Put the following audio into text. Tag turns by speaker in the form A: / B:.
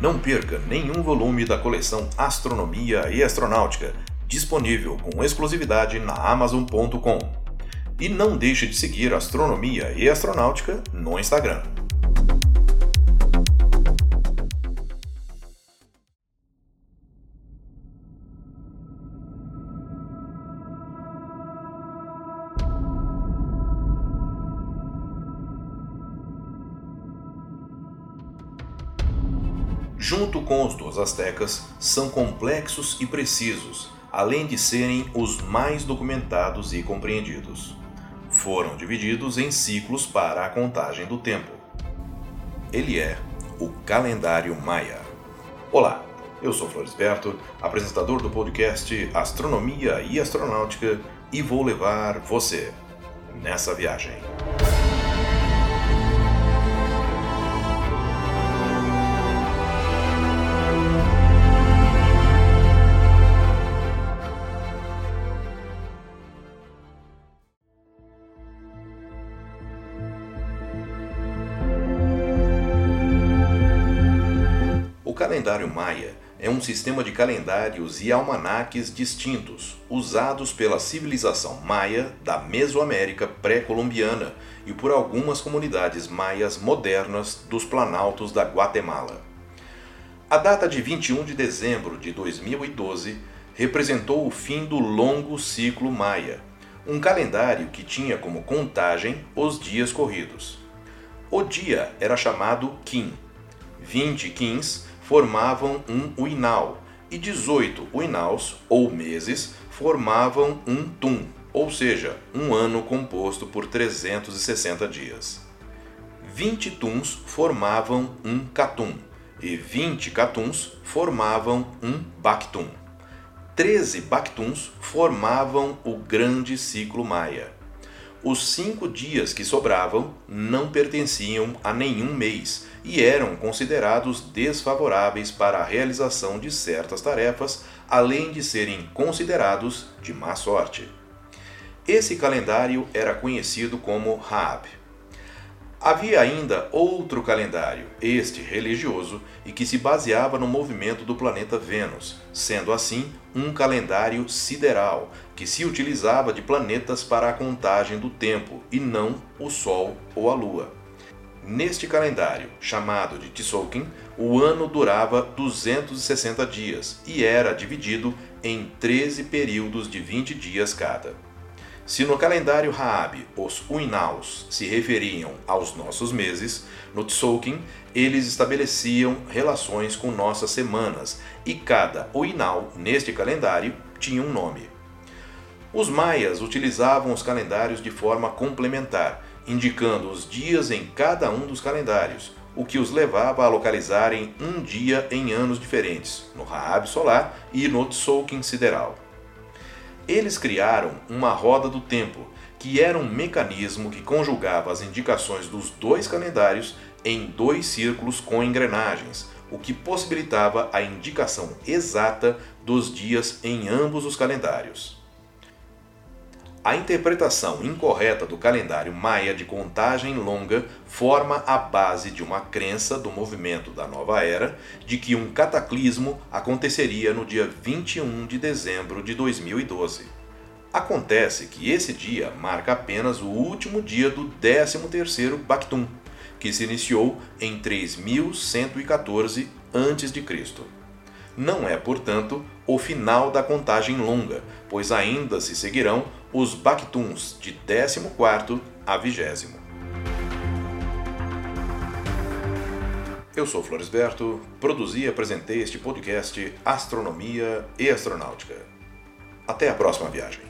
A: Não perca nenhum volume da coleção Astronomia e Astronáutica, disponível com exclusividade na Amazon.com. E não deixe de seguir Astronomia e Astronáutica no Instagram. Junto com os dos astecas, são complexos e precisos, além de serem os mais documentados e compreendidos. Foram divididos em ciclos para a contagem do tempo. Ele é o calendário Maia. Olá, eu sou Florisberto, apresentador do podcast Astronomia e Astronáutica, e vou levar você nessa viagem. Calendário maia é um sistema de calendários e almanaques distintos, usados pela civilização maia da Mesoamérica pré-colombiana e por algumas comunidades maias modernas dos planaltos da Guatemala. A data de 21 de dezembro de 2012 representou o fim do longo ciclo maia, um calendário que tinha como contagem os dias corridos. O dia era chamado Kim. 20 Kins formavam um uinal, e 18 uinaus, ou meses, formavam um tum, ou seja, um ano composto por 360 dias. 20 tuns formavam um catum, e 20 catuns formavam um bactum. 13 bactuns formavam o grande ciclo maia. Os cinco dias que sobravam não pertenciam a nenhum mês e eram considerados desfavoráveis para a realização de certas tarefas, além de serem considerados de má sorte. Esse calendário era conhecido como Raab. Havia ainda outro calendário, este religioso, e que se baseava no movimento do planeta Vênus, sendo assim um calendário sideral, que se utilizava de planetas para a contagem do tempo e não o Sol ou a Lua. Neste calendário, chamado de Tzolk'in, o ano durava 260 dias e era dividido em 13 períodos de 20 dias cada. Se no calendário Raab os Uinaus se referiam aos nossos meses, no Tzolk'in eles estabeleciam relações com nossas semanas e cada Uinau neste calendário tinha um nome. Os maias utilizavam os calendários de forma complementar, indicando os dias em cada um dos calendários, o que os levava a localizarem um dia em anos diferentes, no Raab solar e no Tzolk'in sideral. Eles criaram uma roda do tempo, que era um mecanismo que conjugava as indicações dos dois calendários em dois círculos com engrenagens, o que possibilitava a indicação exata dos dias em ambos os calendários. A interpretação incorreta do calendário maia de contagem longa forma a base de uma crença do movimento da nova era de que um cataclismo aconteceria no dia 21 de dezembro de 2012. Acontece que esse dia marca apenas o último dia do 13º Bactum, que se iniciou em 3114 a.C. Não é, portanto, o final da contagem longa, pois ainda se seguirão os Bactuns de 14 a 20. Eu sou Floresberto, produzi e apresentei este podcast Astronomia e Astronáutica. Até a próxima viagem.